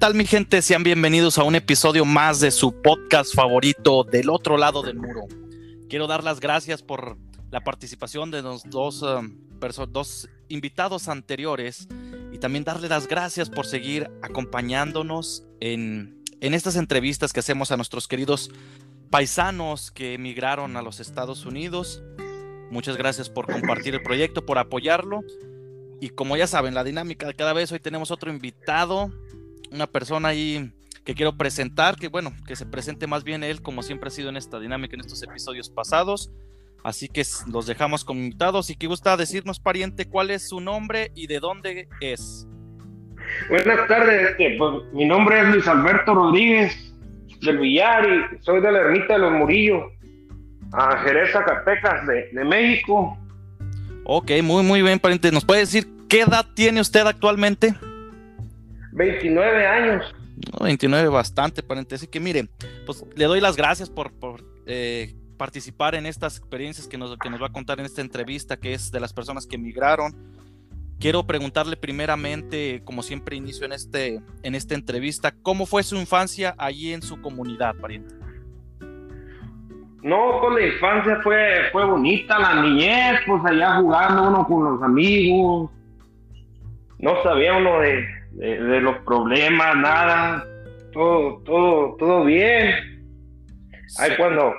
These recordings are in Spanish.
tal mi gente? Sean bienvenidos a un episodio más de su podcast favorito del otro lado del muro. Quiero dar las gracias por la participación de los dos, um, dos invitados anteriores y también darle las gracias por seguir acompañándonos en, en estas entrevistas que hacemos a nuestros queridos paisanos que emigraron a los Estados Unidos. Muchas gracias por compartir el proyecto, por apoyarlo. Y como ya saben, la dinámica cada vez hoy tenemos otro invitado una persona ahí que quiero presentar, que bueno, que se presente más bien él, como siempre ha sido en esta dinámica en estos episodios pasados. Así que los dejamos con invitados y que gusta decirnos, pariente, cuál es su nombre y de dónde es. Buenas tardes, este, pues, mi nombre es Luis Alberto Rodríguez del Villar y soy de la Ermita de los Murillos, a Jerez, Zacatecas, de, de México. Ok, muy, muy bien, pariente. ¿Nos puede decir qué edad tiene usted actualmente? 29 años. 29 bastante, paréntesis. Que mire, pues le doy las gracias por, eh, participar en estas experiencias que nos, que nos va a contar en esta entrevista, que es de las personas que emigraron. Quiero preguntarle primeramente, como siempre inicio en, este, en esta entrevista, ¿cómo fue su infancia allí en su comunidad, pariente? No, pues la infancia fue, fue bonita, la niñez, pues allá jugando uno con los amigos. No sabía uno de, de, los problemas, nada, todo, todo, todo bien. Ahí cuando.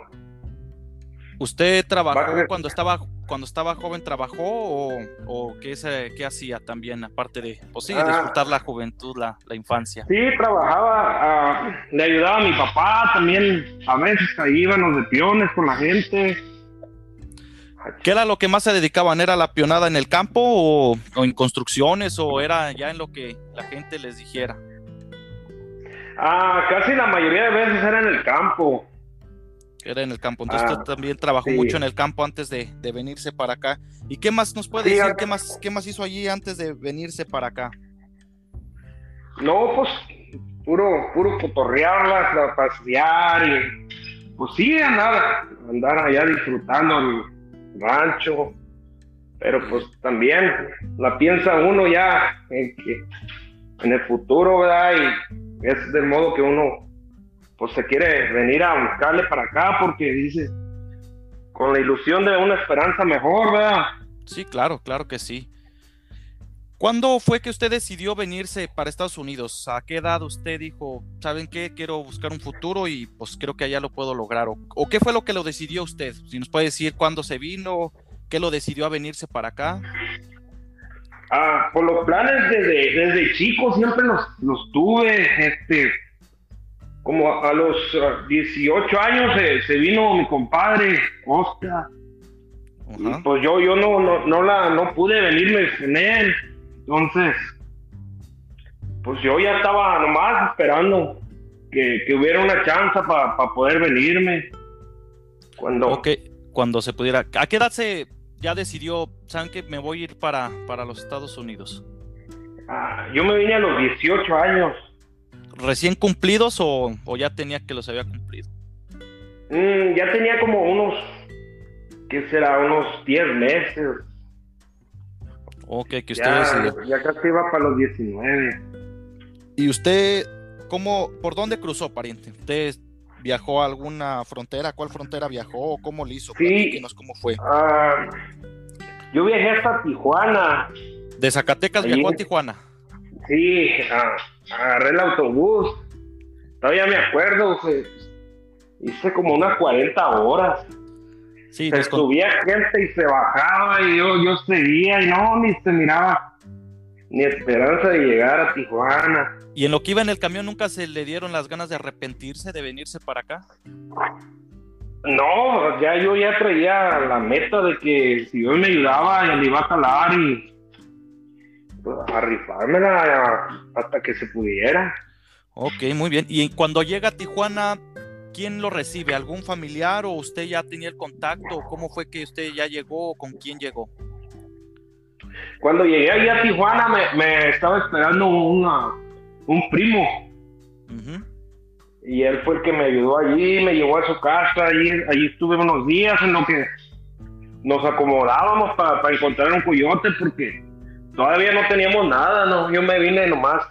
¿Usted trabajó cuando estaba cuando estaba joven trabajó o, o qué, se, qué hacía también aparte de pues sí, ah. disfrutar la juventud, la, la, infancia? Sí, trabajaba, ah, le ayudaba a mi papá también, a veces íbamos de piones con la gente. ¿Qué era lo que más se dedicaban? ¿Era la pionada en el campo o, en construcciones o era ya en lo que la gente les dijera? Ah, casi la mayoría de veces era en el campo. Era en el campo. Entonces usted ah, también trabajó mucho en el campo antes de, venirse para acá. ¿Y qué más nos puede decir? ¿Qué más, ¿Qué más hizo allí antes de venirse para acá? No, pues puro, puro cotorrearlas, pasear y pues sí, nada, andar allá disfrutando rancho, pero pues también la piensa uno ya en que en el futuro, ¿verdad? Y es del modo que uno pues se quiere venir a buscarle para acá porque dice con la ilusión de una esperanza mejor, ¿verdad? Sí, claro, claro que sí. ¿Cuándo fue que usted decidió venirse para Estados Unidos? ¿A qué edad usted dijo, saben qué, quiero buscar un futuro y pues creo que allá lo puedo lograr? ¿O, qué fue lo que lo decidió usted? Si nos puede decir cuándo se vino, qué lo decidió a venirse para acá. Ah, por los planes desde, desde chico siempre los, los tuve, este, como a, los 18 años se, vino mi compadre, Oscar. pues yo, yo no, no, no, la, no pude venirme con él entonces, pues yo ya estaba nomás esperando que, hubiera una chance para poder venirme. Cuando... cuando se pudiera. ¿A qué edad se ya decidió, saben que me voy a ir para, para los Estados Unidos? Ah, yo me vine a los 18 años. ¿Recién cumplidos o, ya tenía que los había cumplido? Mm, ya tenía como unos, ¿qué será? Unos 10 meses. Ok, que usted ya, ya casi iba para los 19. ¿Y usted cómo, por dónde cruzó, pariente? ¿Usted viajó a alguna frontera? ¿Cuál frontera viajó? ¿Cómo lo hizo? Sí. cómo fue. Ah, yo viajé hasta Tijuana. ¿De Zacatecas viajó a Tijuana? Sí, agarré el autobús. Todavía me acuerdo, hice como unas 40 horas. Sí, se subía gente y se bajaba y yo, yo seguía y no, ni se miraba ni esperanza de llegar a Tijuana. ¿Y en lo que iba en el camión nunca se le dieron las ganas de arrepentirse de venirse para acá? No, ya yo ya traía la meta de que si Dios me ayudaba, ya le iba a calar y pues, a rifármela hasta que se pudiera. Ok, muy bien. Y cuando llega a Tijuana, ¿quién lo recibe? ¿Algún familiar o usted ya tenía el contacto? ¿Cómo fue que usted ya llegó o con quién llegó? Cuando llegué allá a Tijuana me, estaba esperando un primo. Y él fue el que me ayudó allí, me llevó a su casa, allí, allí estuve unos días en lo que nos acomodábamos para encontrar un coyote porque todavía no teníamos nada, no, yo me vine nomás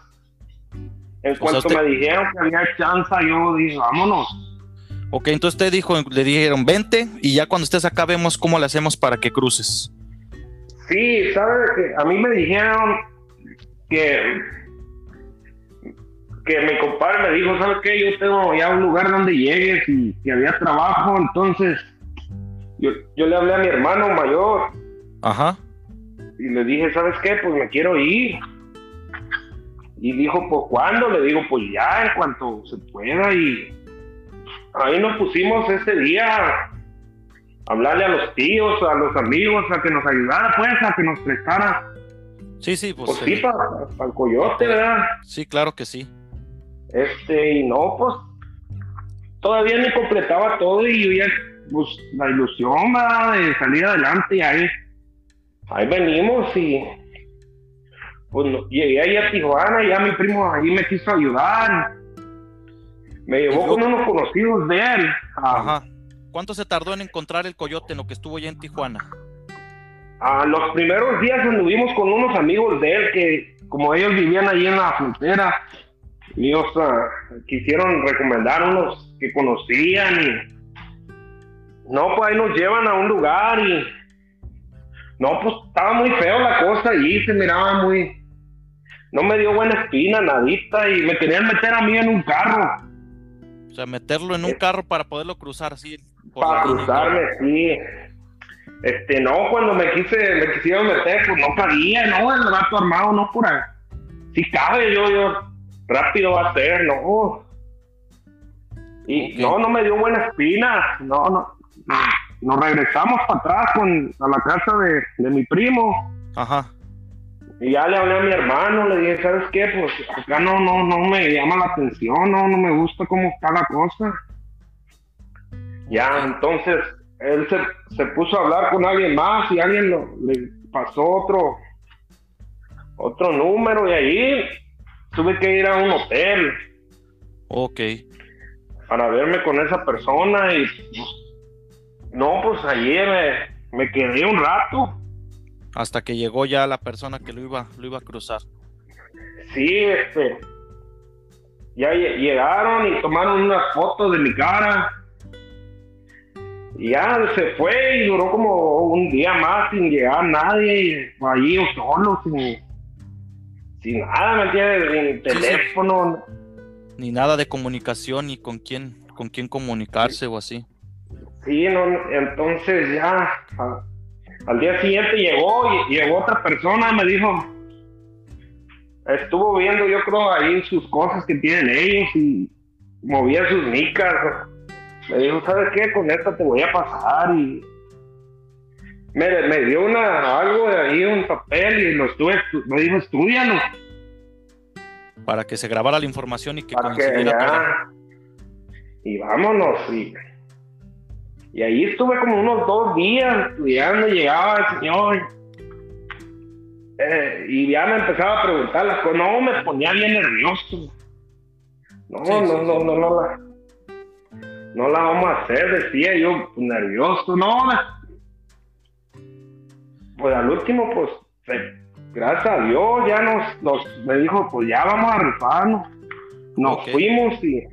En cuanto me dijeron que había chance, yo dije, vámonos. Ok, entonces usted dijo, le dijeron, vente y ya cuando estés acá vemos cómo le hacemos para que cruces. Sí, sabes que a mí me dijeron que que mi compadre me dijo, ¿sabes qué? Yo tengo ya un lugar donde llegues y que había trabajo, entonces yo, yo le hablé a mi hermano mayor. Ajá. Y le dije, ¿sabes qué? Pues me quiero ir. Y dijo, pues ¿cuándo? Le digo, pues ya, en cuanto se pueda. Y ahí nos pusimos ese día a hablarle a los tíos, a los amigos, a que nos ayudara, pues, a que nos prestara. Sí, sí, pues. Pues sí, para el coyote, ¿verdad? Sí, claro que sí. Este, y no, pues, todavía ni completaba todo y yo ya, pues, la ilusión, ¿verdad? De salir adelante y ahí, ahí venimos y pues llegué ahí a Tijuana y ya mi primo ahí me quiso ayudar. Me llevó con unos conocidos de él. Ajá. ¿Cuánto se tardó en encontrar el coyote en lo que estuvo ya en Tijuana? A los primeros días anduvimos con unos amigos de él que, como ellos vivían ahí en la frontera, ellos quisieron recomendar unos que conocían y no, pues ahí nos llevan a un lugar y no, pues estaba muy feo la cosa y se miraba muy, no me dio buena espina, nadita, y me querían meter a mí en un carro. O sea, meterlo en un carro para poderlo cruzar, sí. Para cruzarme, sí. Este, no, cuando me quise, me quisieron meter, pues no cabía, no, el rato armado, no por ahí. Si cabe, yo, yo, rápido va a ser, no. Y no, no me dio buena espina, no, no. Nos regresamos para atrás con, a la casa de, de mi primo. Ajá. Y ya le hablé a mi hermano, le dije, ¿sabes qué? Pues acá no, no, no me llama la atención, no, no me gusta cómo está la cosa. Ya, entonces, él se, se puso a hablar con alguien más y alguien lo, le pasó otro, otro número y ahí tuve que ir a un hotel. Ok. Para verme con esa persona y pues, no, pues allí me, me quedé un rato hasta que llegó ya la persona que lo iba, lo iba a cruzar. Sí, este. Ya llegaron y tomaron unas fotos de mi cara. Y ya se fue y duró como un día más sin llegar nadie, y allí solo, sin, sin nada, ¿me entiendes? Sin teléfono. Ni nada de comunicación, ni con quién, con quién comunicarse o así. Sí, no, entonces ya al día siguiente llegó y llegó otra persona, me dijo, estuvo viendo yo creo ahí sus cosas que tienen ellos y movía sus micas. Me dijo, ¿sabes qué? Con esta te voy a pasar y me, me dio una algo de ahí, un papel y lo estuve, me dijo, estudialo. Para que se grabara la información y que Para que ya, Y vámonos, y y ahí estuve como unos dos días estudiando, llegaba el señor. Eh, y ya me empezaba a preguntar las cosas. No, me ponía bien nervioso. No, no, no, no, no la. No la vamos a hacer, decía yo, pues, nervioso. No, pues al último, pues, gracias a Dios, ya nos, nos, me dijo, pues ya vamos a rifarnos. Nos fuimos y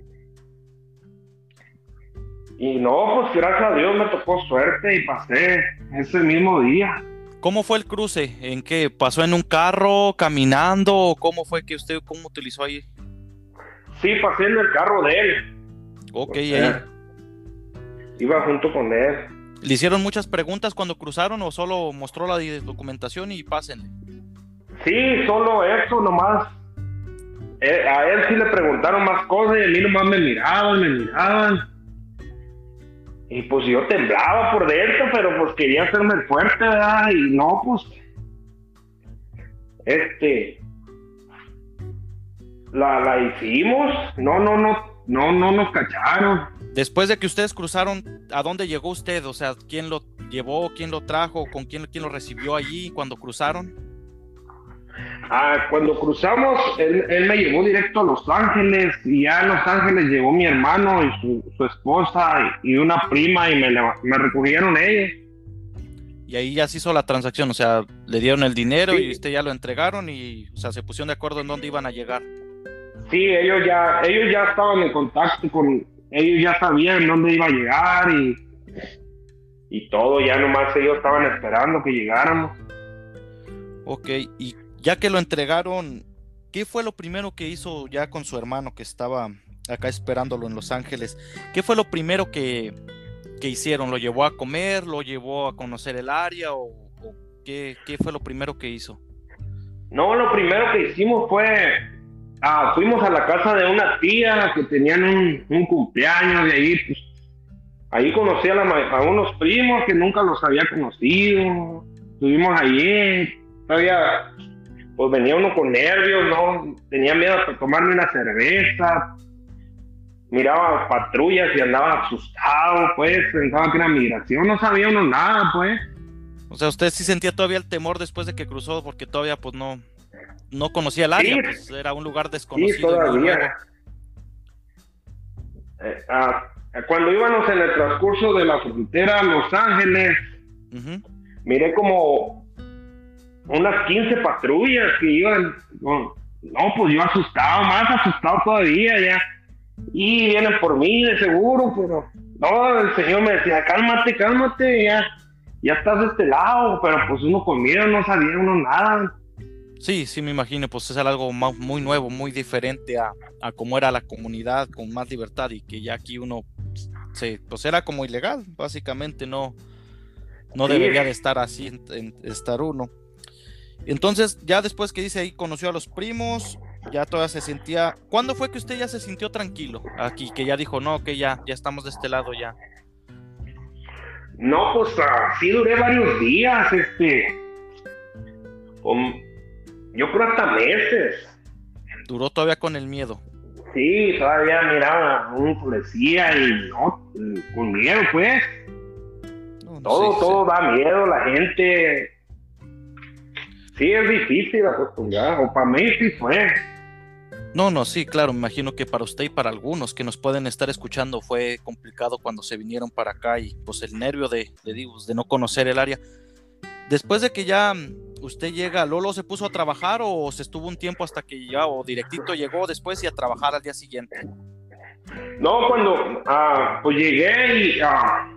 y no, pues gracias a Dios me tocó suerte y pasé ese mismo día. ¿Cómo fue el cruce? ¿En qué? ¿Pasó en un carro, caminando? ¿Cómo fue que usted, cómo utilizó ahí? Sí, pasé en el carro de él. Ok, ahí. Iba junto con él. ¿Le hicieron muchas preguntas cuando cruzaron o solo mostró la documentación y pasen? Sí, solo eso nomás. Eh, a él sí le preguntaron más cosas y a mí nomás me miraban, me miraban y pues yo temblaba por dentro, pero pues quería hacerme fuerte, ¿verdad? Y no, pues. Este. La, la hicimos. No, no, no. No, no nos cacharon. Después de que ustedes cruzaron, ¿a dónde llegó usted? O sea, ¿quién lo llevó? ¿Quién lo trajo? ¿Con quién, quién lo recibió allí cuando cruzaron? Ah, cuando cruzamos, él, me llevó directo a Los Ángeles y ya en Los Ángeles llegó mi hermano y su, esposa y, una prima y me, me, recogieron ellos. Y ahí ya se hizo la transacción, o sea, le dieron el dinero y usted ya lo entregaron y, o sea, se pusieron de acuerdo en dónde iban a llegar. Sí, ellos ya, ellos ya estaban en contacto con, ellos ya sabían dónde iba a llegar y, y todo, ya nomás ellos estaban esperando que llegáramos. Ok, y ya que lo entregaron, ¿qué fue lo primero que hizo ya con su hermano que estaba acá esperándolo en Los Ángeles? ¿Qué fue lo primero que, que hicieron? ¿Lo llevó a comer? ¿Lo llevó a conocer el área? ¿O, qué, qué, fue lo primero que hizo? No, lo primero que hicimos fue, ah, fuimos a la casa de una tía que tenían un, cumpleaños de ahí, pues, ahí conocí a, la, a, unos primos que nunca los había conocido, estuvimos allí, todavía, pues venía uno con nervios, ¿no? Tenía miedo de tomarme una cerveza, miraba patrullas y andaba asustado, pues, pensaba que era migración, no sabía uno nada, pues. O sea, usted sí sentía todavía el temor después de que cruzó, porque todavía, pues, no, no conocía el área, pues, era un lugar desconocido. Sí, todavía. Eh, ah, cuando íbamos en el transcurso de la frontera a Los Ángeles, miré como unas 15 patrullas que iban, no, no, pues yo asustado, más asustado todavía ya y vienen por mí de seguro, pero no, el señor me decía, cálmate, cálmate, ya, ya estás de este lado, pero pues uno con miedo no sabía uno nada. Sí, sí, me imagino, pues es algo muy nuevo, muy diferente a, a cómo era la comunidad, con más libertad y que ya aquí uno, se, pues era como ilegal, básicamente no, no debería de estar así, en, estar uno. Entonces, ya después que dice ahí, conoció a los primos, ya todavía se sentía. ¿Cuándo fue que usted ya se sintió tranquilo aquí? Que ya dijo, no, que ya, ya estamos de este lado ya. No, pues así duré varios días, este. yo creo hasta meses. Duró todavía con el miedo. Sí, todavía miraba un policía y no, con miedo, pues. todo, todo da miedo, la gente. Sí, es difícil acostumbrar, o para mí sí fue. No, no, sí, claro, me imagino que para usted y para algunos que nos pueden estar escuchando fue complicado cuando se vinieron para acá y pues el nervio de, de, de no conocer el área. Después de que ya mm, usted llega, ¿Lolo se puso a trabajar o se estuvo un tiempo hasta que ya, o directito llegó después y a trabajar al día siguiente? No, cuando ah, pues llegué y ah,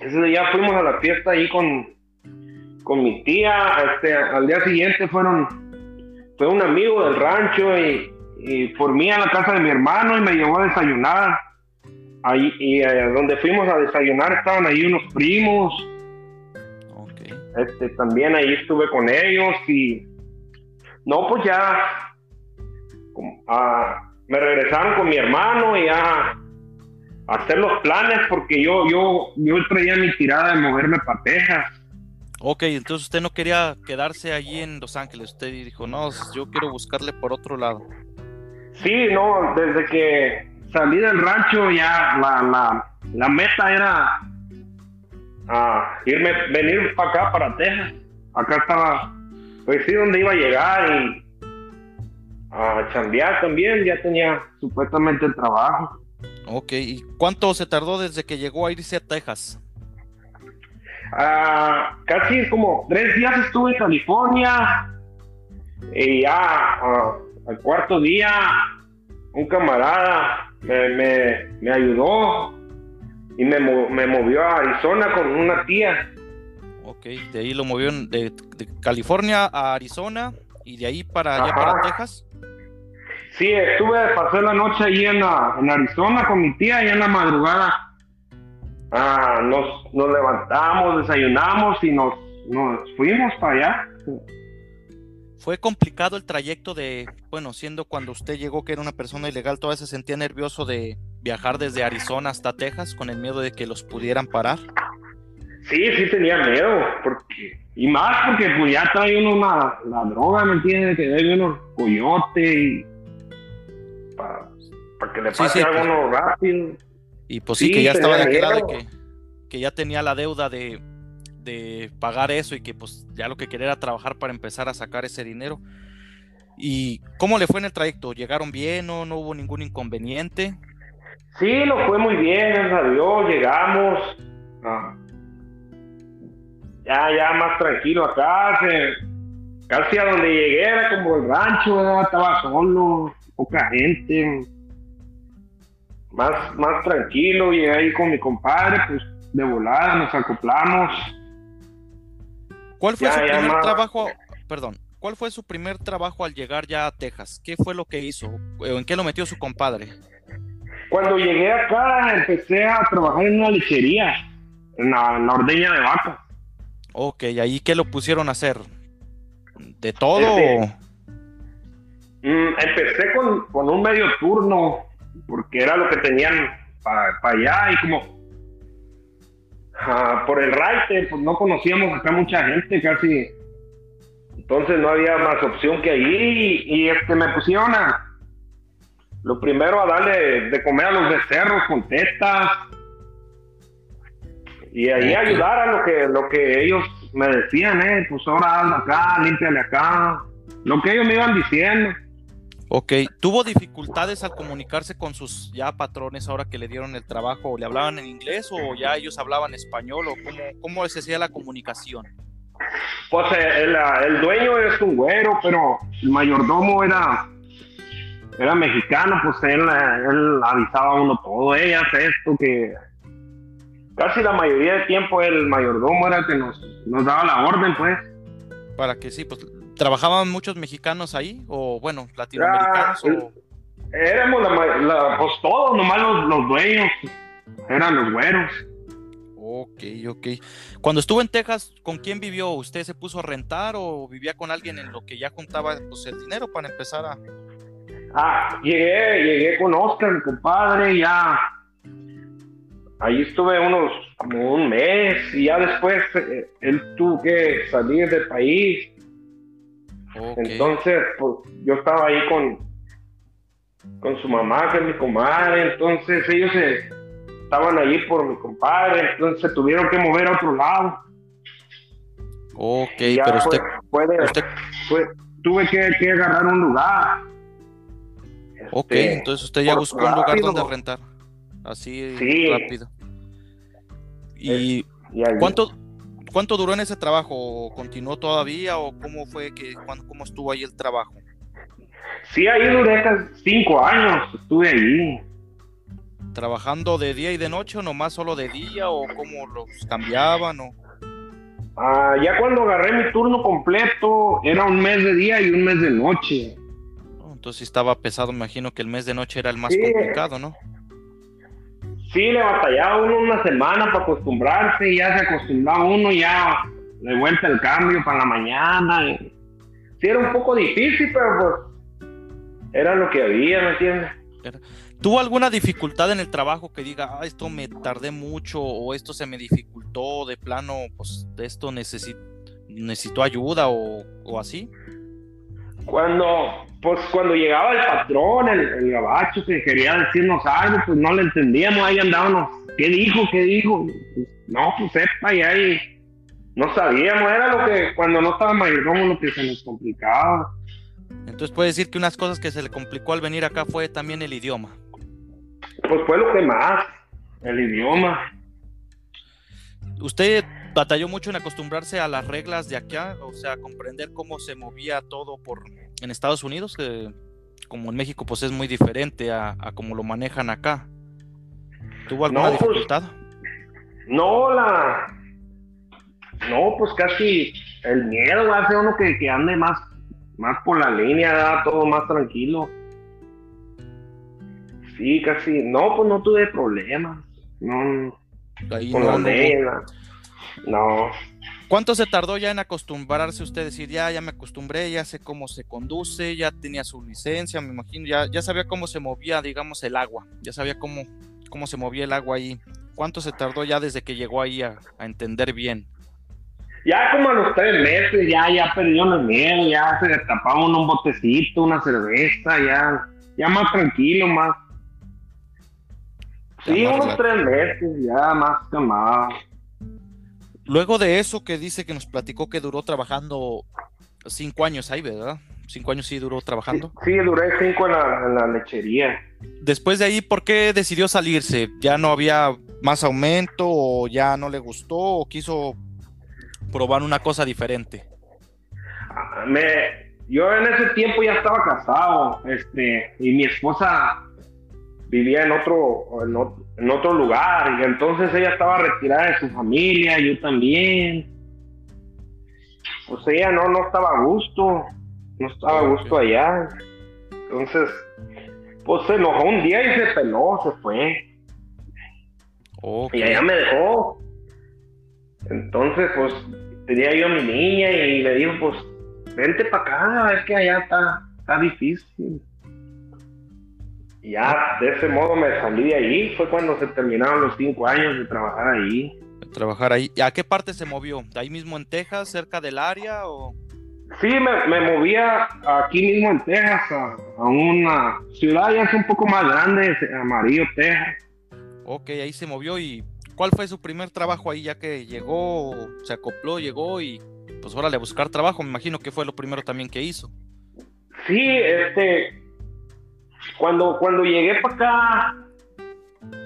ese día fuimos a la fiesta ahí con, con mi tía, este, al día siguiente fueron, fue un amigo del rancho y y por mí a la casa de mi hermano y me llevó a desayunar. Ahí, y eh, donde fuimos a desayunar estaban ahí unos primos. Este, también ahí estuve con ellos y no, pues ya me regresaron con mi hermano y ya a hacer los planes porque yo, yo, yo traía mi tirada de moverme para Texas. Ok, entonces usted no quería quedarse allí en Los Ángeles, usted dijo, no, yo quiero buscarle por otro lado. Sí, no, desde que salí del rancho ya la, la, meta era ah, irme, venir para acá, para Texas. Acá estaba, pues sí, donde iba a llegar y a chambear también, ya tenía supuestamente el trabajo. Ok, ¿y cuánto se tardó desde que llegó a irse a Texas? Ah, casi como tres días estuve en California y ya ah, al cuarto día un camarada me, ayudó y me, movió a Arizona con una tía. Ok, de ahí lo movió de, California a Arizona y de ahí para allá para Texas. Sí, estuve, pasé la noche ahí en, en Arizona con mi tía y en la madrugada ah, nos, nos levantamos, desayunamos y nos, nos fuimos para allá. Fue complicado el trayecto de, bueno, siendo cuando usted llegó que era una persona ilegal, todavía se sentía nervioso de viajar desde Arizona hasta Texas con el miedo de que los pudieran parar. Sí, sí tenía miedo, porque y más porque pues ya trae uno la droga, ¿me entiendes? Que debe uno coyote y para que le pase algo pues. rápido. Y pues sí, que ya estaba de que, que ya tenía la deuda de, de pagar eso y que pues ya lo que quería era trabajar para empezar a sacar ese dinero. ¿Y cómo le fue en el trayecto? ¿Llegaron bien o no hubo ningún inconveniente? Sí, lo fue muy bien, gracias a Dios, llegamos. Ah, ya, ya más tranquilo acá. casi a donde llegué era como el rancho, estaba solo. poca gente, más, más tranquilo, llegué ahí con mi compadre, pues de volada nos acoplamos. ¿Cuál fue su primer trabajo? Perdón, ¿cuál fue su primer trabajo al llegar ya a Texas? ¿Qué fue lo que hizo? ¿En qué lo metió su compadre? Cuando llegué acá empecé a trabajar en una lechería, en la, ordeña de vaca. Ok, ¿ahí qué lo pusieron a hacer? ¿De todo? Este, mm, empecé con, con, un medio turno, porque era lo que tenían para allá y como Ah, por el raite, pues no conocíamos acá mucha gente casi. Entonces no había más opción que ahí y, este me pusieron a lo primero a darle de comer a los becerros con tetas y ahí ayudar a lo que lo que ellos me decían, eh, pues ahora anda acá, límpiale acá, lo que ellos me iban diciendo. Ok, ¿tuvo dificultades al comunicarse con sus ya patrones ahora que le dieron el trabajo? ¿Le hablaban en inglés o ya ellos hablaban español o cómo, cómo se hacía la comunicación? Pues eh, el, el, dueño es un güero, pero el mayordomo era, era mexicano, pues él, él avisaba a uno todo, ella hace esto, que casi la mayoría del tiempo el mayordomo era el que nos, nos daba la orden, pues. Para que sí, pues ¿Trabajaban muchos mexicanos ahí? O bueno, latinoamericanos. o... Éramos la, pues todos, nomás los, dueños. Eran los güeros. Ok, ok. Cuando estuvo en Texas, ¿con quién vivió? ¿Usted se puso a rentar o vivía con alguien en lo que ya juntaba pues, el dinero para empezar a...? Ah, llegué, llegué con Oscar, mi compadre, ya... Ahí estuve unos, como un mes y ya después eh, él tuvo que salir del país entonces, pues yo estaba ahí con, con su mamá, que es mi comadre, entonces ellos estaban allí por mi compadre, entonces se tuvieron que mover a otro lado. Ok, pero usted, tuve que, agarrar un lugar. Ok, este, entonces usted ya buscó un lugar donde rentar. Así rápido. ¿Y, y cuánto, ¿Cuánto duró en ese trabajo? ¿Continuó todavía o cómo fue que cómo estuvo ahí el trabajo? Sí, ahí duré cinco años, estuve ahí. ¿Trabajando de día y de noche o nomás solo de día o cómo los cambiaban o? Ah, ya cuando agarré mi turno completo era un mes de día y un mes de noche. Entonces estaba pesado, me imagino que el mes de noche era el más complicado, ¿no? Sí, le batallaba uno una semana para acostumbrarse y ya se acostumbraba uno ya de vuelta el cambio para la mañana. sí, era un poco difícil, pero pues era lo que había, ¿me entiendes? ¿Tuvo alguna dificultad en el trabajo que diga, ah, esto me tardé mucho o esto se me dificultó de plano, pues esto necesito, necesito ayuda o así? Cuando, pues cuando llegaba el patrón, el, gabacho que quería decirnos algo, pues no le entendíamos, ahí andábamos, ¿qué dijo? ¿Qué dijo? Pues, no, pues sepa, y ahí no sabíamos, era lo que cuando no estaba como lo que se nos complicaba. Entonces puede decir que unas cosas que se le complicó al venir acá fue también el idioma. Pues fue lo que más, el idioma. ¿Usted batalló mucho en acostumbrarse a las reglas de acá, o sea, comprender cómo se movía todo por en Estados Unidos, que como en México pues es muy diferente a, a cómo lo manejan acá. ¿Tuvo alguna pues, dificultad? no, la no, pues casi el miedo hace uno que, que ande más, más por la línea, todo más tranquilo. Sí, casi, no, pues no tuve problemas. No, con la no. ¿Cuánto se tardó ya en acostumbrarse usted? Decir, ya, ya me acostumbré, ya sé cómo se conduce, ya tenía su licencia, me imagino, ya, ya sabía cómo se movía, digamos, el agua, ya sabía cómo, cómo se movía el agua ahí. ¿Cuánto se tardó ya desde que llegó ahí a, entender bien? Ya como a los tres meses, ya, ya perdió el miedo, ya se destapaba un botecito, una cerveza, ya, ya más tranquilo, más. sí, unos tres meses, ya más calmado. Luego de eso que dice que nos platicó que duró trabajando cinco años ahí, ¿verdad? Cinco años sí duró trabajando. Sí, duré cinco en la, lechería. Después de ahí, ¿por qué decidió salirse? ¿Ya no había más aumento o ya no le gustó o quiso probar una cosa diferente? Ah, me, yo en ese tiempo ya estaba casado, este, y mi esposa vivía en otro, en otro, lugar, y entonces ella estaba retirada de su familia, yo también. Pues ella no, no estaba a gusto, no estaba a gusto allá. Entonces, pues se enojó un día y se peló, se fue. Y allá me dejó. Entonces, pues tenía yo a mi niña y le dijo, pues vente para acá, es que allá está, está difícil. Y ya de ese modo me salí de ahí, fue cuando se terminaron los cinco años de trabajar ahí. trabajar ahí. ¿A qué parte se movió? ¿De ahí mismo en Texas, cerca del área o...? Sí, me, me movía aquí mismo en Texas, a, una ciudad ya es un poco más grande, Amarillo, Texas. Ok, ahí se movió y ¿cuál fue su primer trabajo ahí ya que llegó, se acopló, llegó y pues órale a buscar trabajo? Me imagino que fue lo primero también que hizo. Sí, este, cuando, cuando llegué para acá,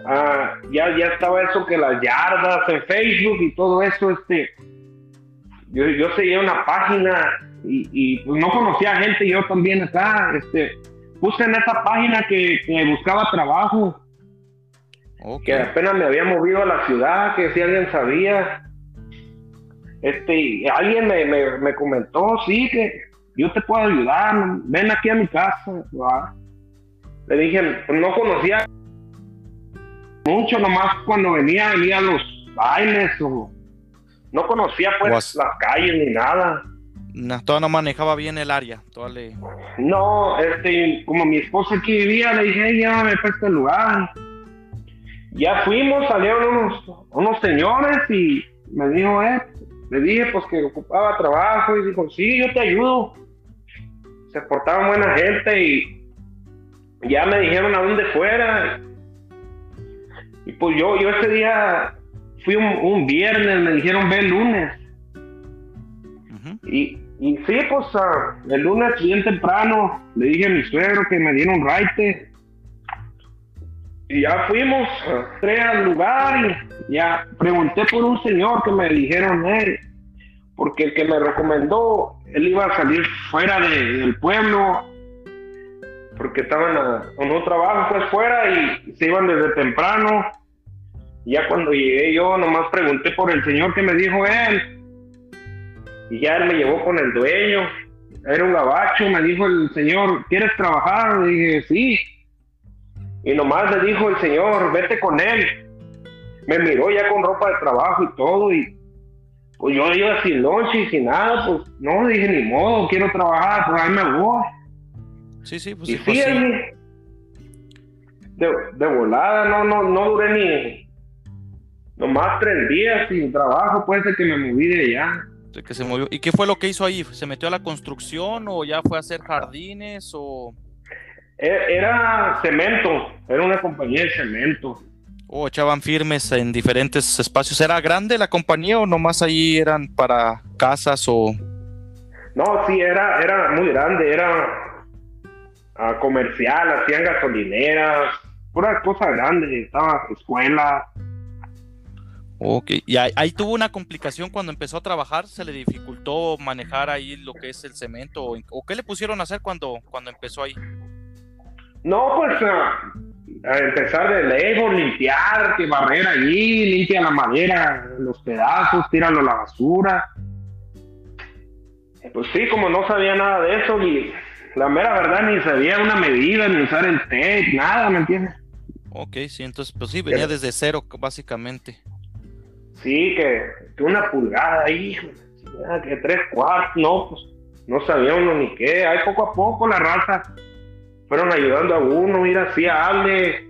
ah, ya, ya estaba eso que las yardas en Facebook y todo eso, este, yo, yo seguía una página y, y pues no conocía gente, yo también acá, este, puse en esa página que, que buscaba trabajo, que apenas me había movido a la ciudad, que si alguien sabía, este, alguien me, me, me comentó, sí, que yo te puedo ayudar, ven aquí a mi casa, le dije, pues no conocía mucho, nomás cuando venía, venía a los bailes o no conocía pues las calles ni nada. No, todavía no manejaba bien el área. No, este, como mi esposa aquí vivía, le dije, ya me para este lugar. Ya fuimos, salieron unos, unos señores y me dijo, eh, le dije pues que ocupaba trabajo y dijo, sí, yo te ayudo. Se portaban buena gente y ya me dijeron a dónde fuera. Y pues yo, yo ese día fui un, viernes, me dijeron ve el lunes. y, y sí, pues ah, el lunes bien temprano le dije a mi suegro que me diera un raite. Y ya fuimos, entré al lugar y ya pregunté por un señor que me dijeron, él, porque el que me recomendó, él iba a salir fuera del pueblo porque estaban en un trabajo pues fuera y se iban desde temprano. Ya cuando llegué yo nomás pregunté por el señor que me dijo él. Y ya él me llevó con el dueño. Era un gabacho, me dijo el señor, ¿quieres trabajar? Dije, sí. Y nomás le dijo el señor, vete con él. Me miró ya con ropa de trabajo y todo y pues yo iba sin noche y sin nada, pues no, dije ni modo, quiero trabajar, pues ahí me voy. Sí, sí, pues sí. Pues de, volada, no, no, no duré ni nomás tres días sin trabajo, puede ser que me moví de allá. De que se movió. ¿Y qué fue lo que hizo ahí? ¿Se metió a la construcción o ya fue a hacer jardines o...? E, era cemento, era una compañía de cemento. ¿O echaban firmes en diferentes espacios? ¿Era grande la compañía o nomás ahí eran para casas o...? No, sí, era, era muy grande, era a comercial, hacían gasolineras, pura cosa grande, estaba escuela. Ok, y ahí, tuvo una complicación cuando empezó a trabajar, se le dificultó manejar ahí lo que es el cemento, o, qué le pusieron a hacer cuando, cuando empezó ahí. No, pues a, empezar de lejos, limpiar, que barrer allí, limpia la madera, los pedazos, tíralo a la basura. Pues sí, como no sabía nada de eso, y la mera verdad ni sabía una medida, ni usar el tape, nada, ¿me entiendes? Ok, sí, entonces, pues sí, venía desde cero, básicamente. Sí, que, una pulgada ahí, que tres cuartos, no, pues no sabía uno ni qué. Ahí poco a poco la raza fueron ayudando a uno, mira, así hable,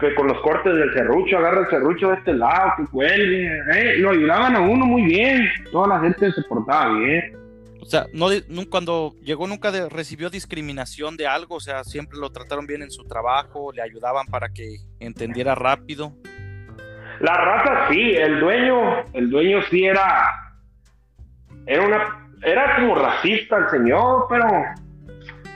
que con los cortes del serrucho, agarra el serrucho de este lado, que cuelgue, eh, lo ayudaban a uno muy bien, toda la gente se portaba bien. O sea, no, cuando llegó nunca recibió discriminación de algo, o sea, siempre lo trataron bien en su trabajo, le ayudaban para que entendiera rápido. La raza sí, el dueño, el dueño sí era, era una, era como racista el señor, pero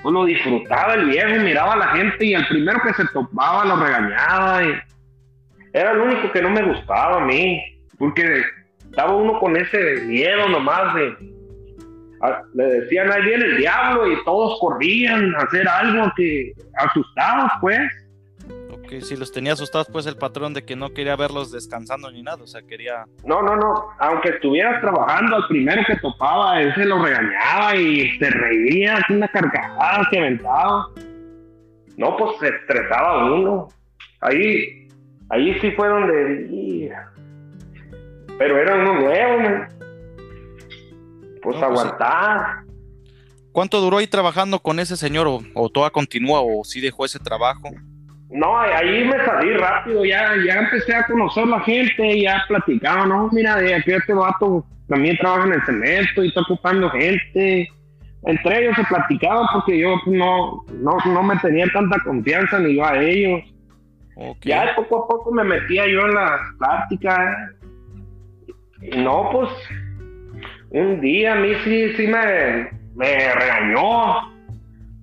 pues lo disfrutaba el viejo, miraba a la gente y el primero que se topaba lo regañaba y era el único que no me gustaba a mí, porque estaba uno con ese miedo nomás de le decían ahí viene el diablo y todos corrían a hacer algo que asustados pues. Ok, si los tenía asustados pues el patrón de que no quería verlos descansando ni nada, o sea, quería... No, no, no, aunque estuvieras trabajando, al primero que topaba, él se lo regañaba y se reía, así una carcajada que aventaba. No, pues se estresaba uno. Ahí, ahí sí fue donde... Pero era uno nuevo, pues, pues aguantar. ¿Cuánto duró ahí trabajando con ese señor? ¿O, o todavía continúa o sí dejó ese trabajo? No, ahí me salí rápido, ya, ya empecé a conocer la gente, ya platicaba, no, mira, de aquí este vato también trabaja en el cemento y está ocupando gente. Entre ellos se platicaba porque yo pues, no, no, no me tenía tanta confianza ni yo a ellos. Ya poco a poco me metía yo en las pláticas. Y no, pues un día a mí sí, sí me, me regañó.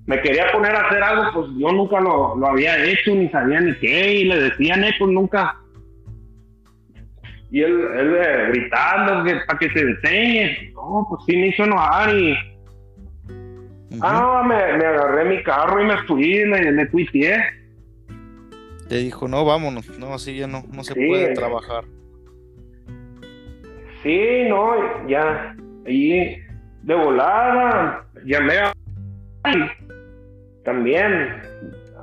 Me quería poner a hacer algo, pues yo nunca lo, lo había hecho, ni sabía ni qué, y le decían, eh, pues nunca. Y él, él eh, gritando que, para que se enseñe. No, pues sí me hizo enojar y. Ah, me, me, agarré mi carro y me fui, me, me pie. Te dijo, no, vámonos, no, así ya no, no se puede trabajar. Sí, no, ya, ahí de volada, llamé a... También,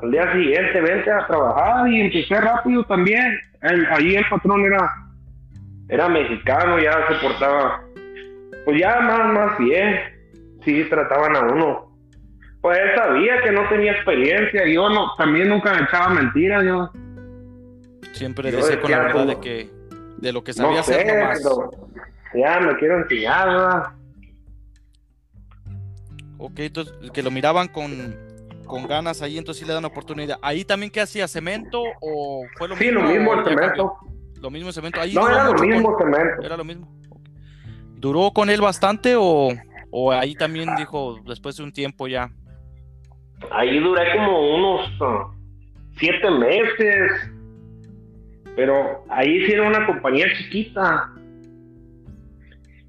al día siguiente vente a trabajar y empecé rápido también. ahí el patrón era, era mexicano, ya se portaba, pues ya más, más bien, sí trataban a uno. Pues él sabía que no tenía experiencia, yo no, también nunca me echaba mentiras, yo. Siempre decía con la verdad de que de lo que sabía hacer nomás ya me quiero enseñar, Ok, entonces que lo miraban con, con ganas ahí, entonces sí le dan oportunidad. ¿Ahí también qué hacía? ¿Cemento o fue lo mismo? Sí, lo mismo el cemento. Lo mismo el cemento. Ahí no, era lo mismo cemento. Era lo mismo. ¿Duró con él bastante o, o ahí también dijo después de un tiempo ya? Ahí duré como unos uh, siete meses, pero ahí sí era una compañía chiquita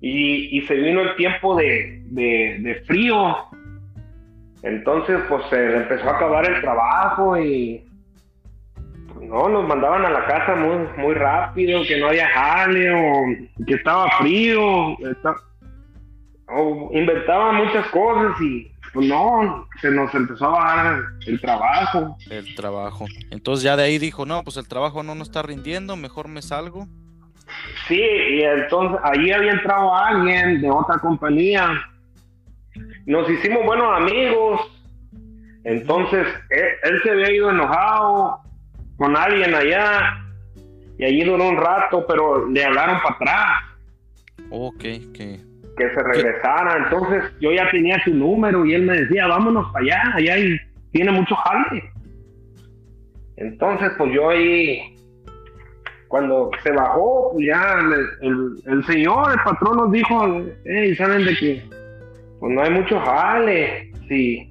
y, se vino el tiempo de, frío. Entonces, pues se empezó a acabar el trabajo y no, nos mandaban a la casa muy, muy rápido, que no había jale o que estaba frío, o inventaban muchas cosas y pues no, se nos empezó a bajar el trabajo. El trabajo. Entonces ya de ahí dijo, no, pues el trabajo no nos está rindiendo, mejor me salgo. Sí, y entonces ahí había entrado alguien de otra compañía. Nos hicimos buenos amigos. Entonces él, se había ido enojado con alguien allá y allí duró un rato, pero le hablaron para atrás. Ok, que que se regresara. Entonces yo ya tenía su número y él me decía, vámonos para allá, allá tiene mucho jale. Entonces, pues yo ahí cuando se bajó, pues ya el, señor, el patrón nos dijo, hey, saben de que pues no hay mucho jale, si,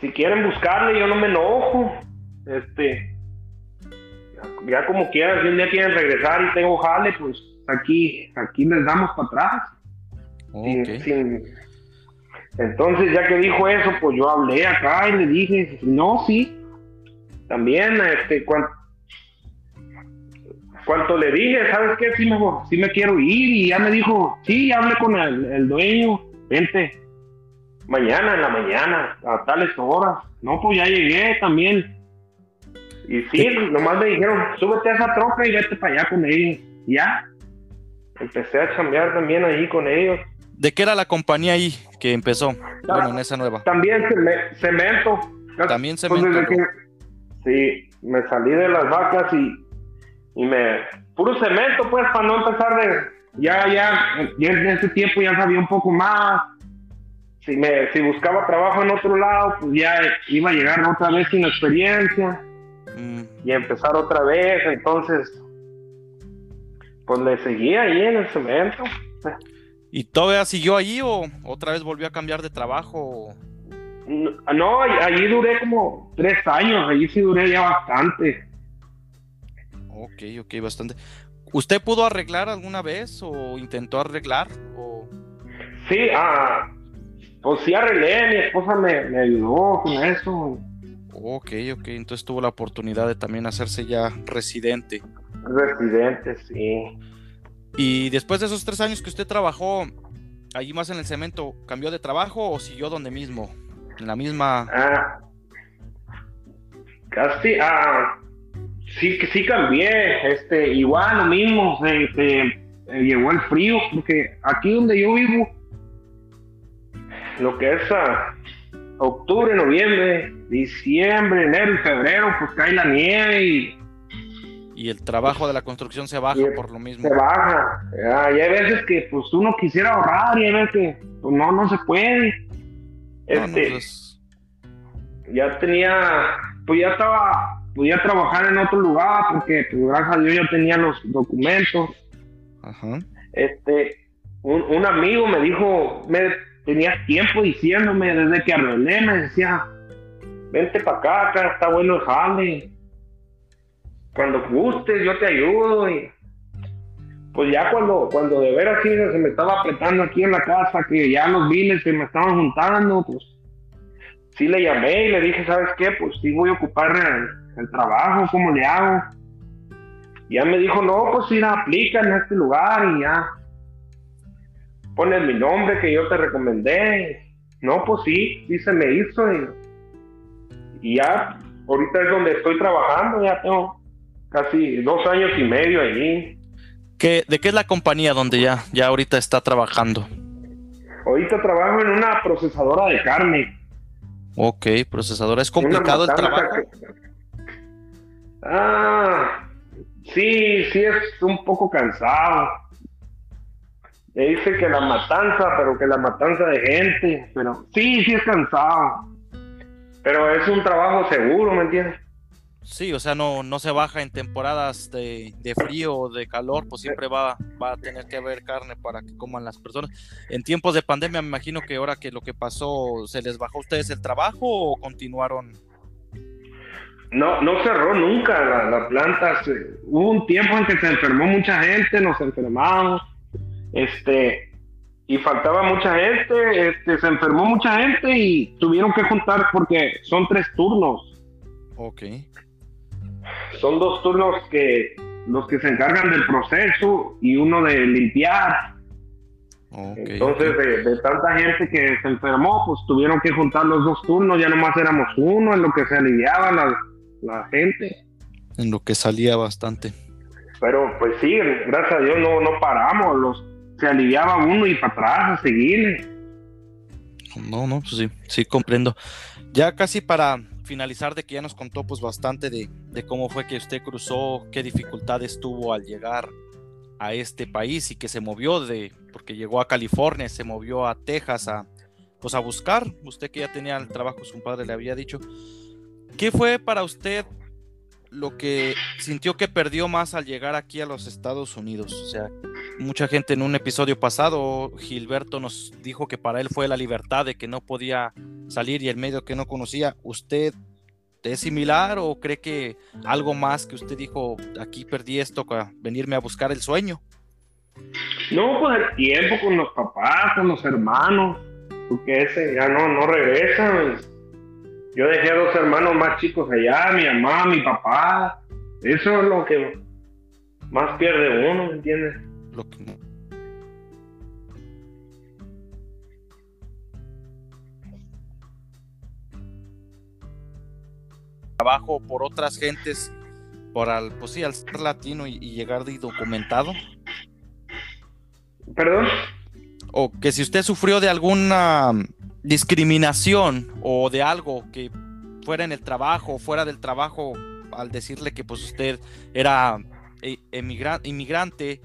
si quieren buscarle yo no me enojo, este, ya como quieran, si un día quieren regresar y tengo jale, pues aquí, aquí les damos para atrás. Entonces ya que dijo eso, pues yo hablé acá y le dije, no, sí, también, este, cuando cuando le dije, ¿sabes qué? Sí me, sí me quiero ir y ya me dijo, sí, hable con el, dueño, vente, mañana en la mañana, a tales horas. No, pues ya llegué también. Y sí, nomás me dijeron, súbete a esa troca y vete para allá con ellos. ya. Empecé a chambear también ahí con ellos. ¿De qué era la compañía ahí que empezó? bueno, en esa nueva. También cemento. También pues cemento. sí, me salí de las vacas y y me puro cemento pues para no empezar de ya ya ya en ese tiempo ya sabía un poco más si me si buscaba trabajo en otro lado pues ya iba a llegar otra vez sin experiencia mm. y empezar otra vez entonces pues le seguía ahí en el cemento ¿Y todavía siguió allí o otra vez volvió a cambiar de trabajo? No, allí duré como tres años, allí sí duré ya bastante. Ok, ok, bastante. ¿Usted pudo arreglar alguna vez o intentó arreglar? O... Sí, ah, pues sí arreglé, mi esposa me, me ayudó con eso. Ok, ok, entonces tuvo la oportunidad de también hacerse ya residente. Residente, sí. Y después de esos tres años que usted trabajó allí más en el cemento, ¿cambió de trabajo o siguió donde mismo? En la misma... Ah, casi, ah, sí, sí cambié, este, igual lo mismo, se, se, llegó el frío, porque aquí donde yo vivo, lo que es ah, octubre, noviembre, diciembre, enero y febrero, pues cae la nieve y... Y el trabajo de la construcción se baja por lo mismo. Se baja. y hay veces que pues uno quisiera ahorrar y hay veces que pues, no, no se puede. Este, pues, Ya tenía, pues ya estaba, podía trabajar en otro lugar porque pues gracias a Dios ya tenía los documentos. Ajá. Este, un, un amigo me dijo, me tenías tiempo diciéndome desde que arreglé, me decía, vente para acá, acá está bueno el jale. Cuando gustes, yo te ayudo. Y pues ya cuando, cuando de veras sí, se me estaba apretando aquí en la casa, que ya los biles se me estaban juntando, pues sí le llamé y le dije, ¿sabes qué? Pues sí voy a ocupar el, trabajo, ¿cómo le hago? Y ya me dijo, no, pues sí, aplica en este lugar y ya pones mi nombre que yo te recomendé. No, pues sí, sí se me hizo. Y, ya, ahorita es donde estoy trabajando, ya tengo casi dos años y medio allí. ¿Qué, ¿De qué es la compañía donde ya, ya ahorita está trabajando? Ahorita trabajo en una procesadora de carne. Ok, procesadora. ¿Es complicado el trabajo? Ah, sí, sí es un poco cansado le dice que la matanza, pero que la matanza de gente, pero sí, sí es cansado. Pero es un trabajo seguro, ¿me entiendes? Sí, o sea, no, no se baja en temporadas de, frío o de calor, pues siempre va, va a tener que haber carne para que coman las personas. En tiempos de pandemia, me imagino que ahora que lo que pasó, ¿se les bajó a ustedes el trabajo o continuaron? No, no cerró nunca la, la planta. hubo un tiempo en que se enfermó mucha gente, nos enfermamos este, y faltaba mucha gente, este, se enfermó mucha gente y tuvieron que juntar porque son tres turnos. Ok. Son dos turnos que los que se encargan del proceso y uno de limpiar. Entonces, De, tanta gente que se enfermó, pues tuvieron que juntar los dos turnos, ya nomás éramos uno, en lo que se aliviaba la, la gente. En lo que salía bastante. Pero pues sí, gracias a Dios no, no paramos, los se aliviaba uno y para atrás a seguirle. No, no, pues sí, sí comprendo. Ya casi para finalizar de que ya nos contó pues bastante de, cómo fue que usted cruzó, qué dificultades tuvo al llegar a este país y que se movió de, porque llegó a California, se movió a Texas a, pues a buscar, usted que ya tenía el trabajo, su padre le había dicho, ¿qué fue para usted lo que sintió que perdió más al llegar aquí a los Estados Unidos? O sea, mucha gente en un episodio pasado, Gilberto nos dijo que para él fue la libertad de que no podía salir y el medio que no conocía. ¿Usted es similar o cree que algo más que usted dijo, aquí perdí esto para venirme a buscar el sueño? No, pues el tiempo con los papás, con los hermanos, porque ese ya no, no regresa. Yo dejé a dos hermanos más chicos allá, mi mamá, mi papá. Eso es lo que más pierde uno, ¿me entiendes? Lo que trabajo por otras gentes por al pues sí, al ser latino y, llegar de documentado perdón o que si usted sufrió de alguna discriminación o de algo que fuera en el trabajo o fuera del trabajo al decirle que pues usted era eh, inmigrante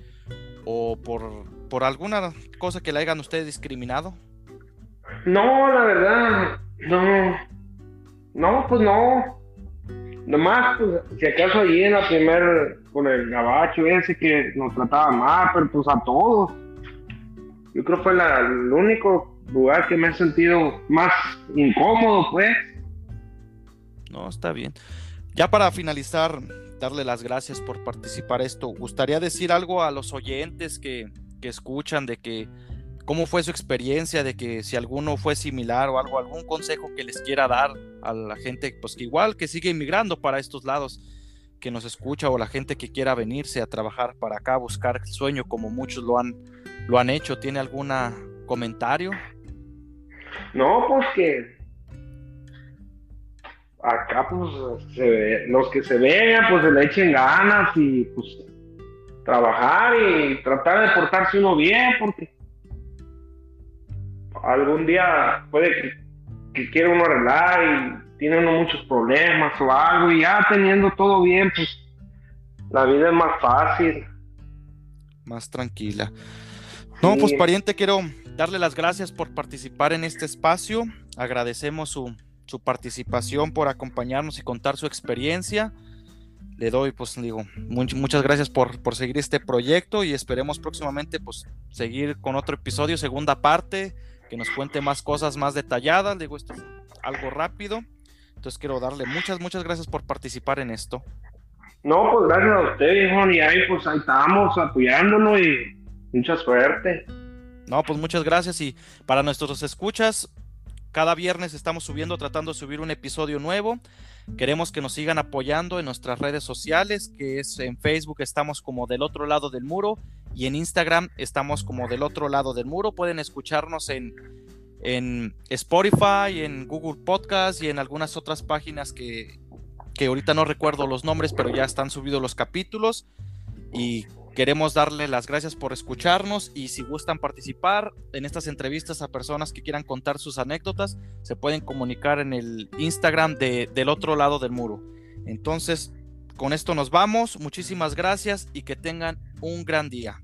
o por, por alguna cosa que le hayan ustedes discriminado? No, la verdad, no. No, pues no. Nomás, pues, si acaso allí en la primer, con el gabacho ese que nos trataba mal, pero pues a todos. Yo creo que fue el único lugar que me he sentido más incómodo, pues. No, está bien. Ya para finalizar, darle las gracias por participar esto. ¿Gustaría decir algo a los oyentes que, que escuchan de que cómo fue su experiencia de que si alguno fue similar o algo, algún consejo que les quiera dar a la gente, pues que igual que sigue inmigrando para estos lados, que nos escucha o la gente que quiera venirse a trabajar para acá, buscar el sueño como muchos lo han, lo han hecho. ¿Tiene algún comentario? No, pues que acá pues los que se vean pues se le echen ganas y pues trabajar y tratar de portarse uno bien porque algún día puede que, que quiera uno arreglar y tiene uno muchos problemas o algo y ya teniendo todo bien pues la vida es más fácil. Más tranquila. No pues pariente quiero darle las gracias por participar en este espacio. Agradecemos su su participación, por acompañarnos y contar su experiencia. Le doy, pues digo, muchas gracias por, por, seguir este proyecto y esperemos próximamente pues seguir con otro episodio, segunda parte, que nos cuente más cosas más detalladas. Digo, esto es algo rápido. Entonces quiero darle muchas, muchas gracias por participar en esto. No, pues gracias a usted, viejo, y ahí pues ahí estamos apoyándonos y mucha suerte. No, pues muchas gracias y para nuestros escuchas, cada viernes estamos subiendo, tratando de subir un episodio nuevo. Queremos que nos sigan apoyando en nuestras redes sociales, que es en Facebook estamos como del otro lado del muro y en Instagram estamos como del otro lado del muro. Pueden escucharnos en, en Spotify, en Google Podcast y en algunas otras páginas que, que ahorita no recuerdo los nombres, pero ya están subidos los capítulos. Y Queremos darle las gracias por escucharnos y si gustan participar en estas entrevistas a personas que quieran contar sus anécdotas, se pueden comunicar en el Instagram de, del otro lado del muro. Entonces, con esto nos vamos. Muchísimas gracias y que tengan un gran día.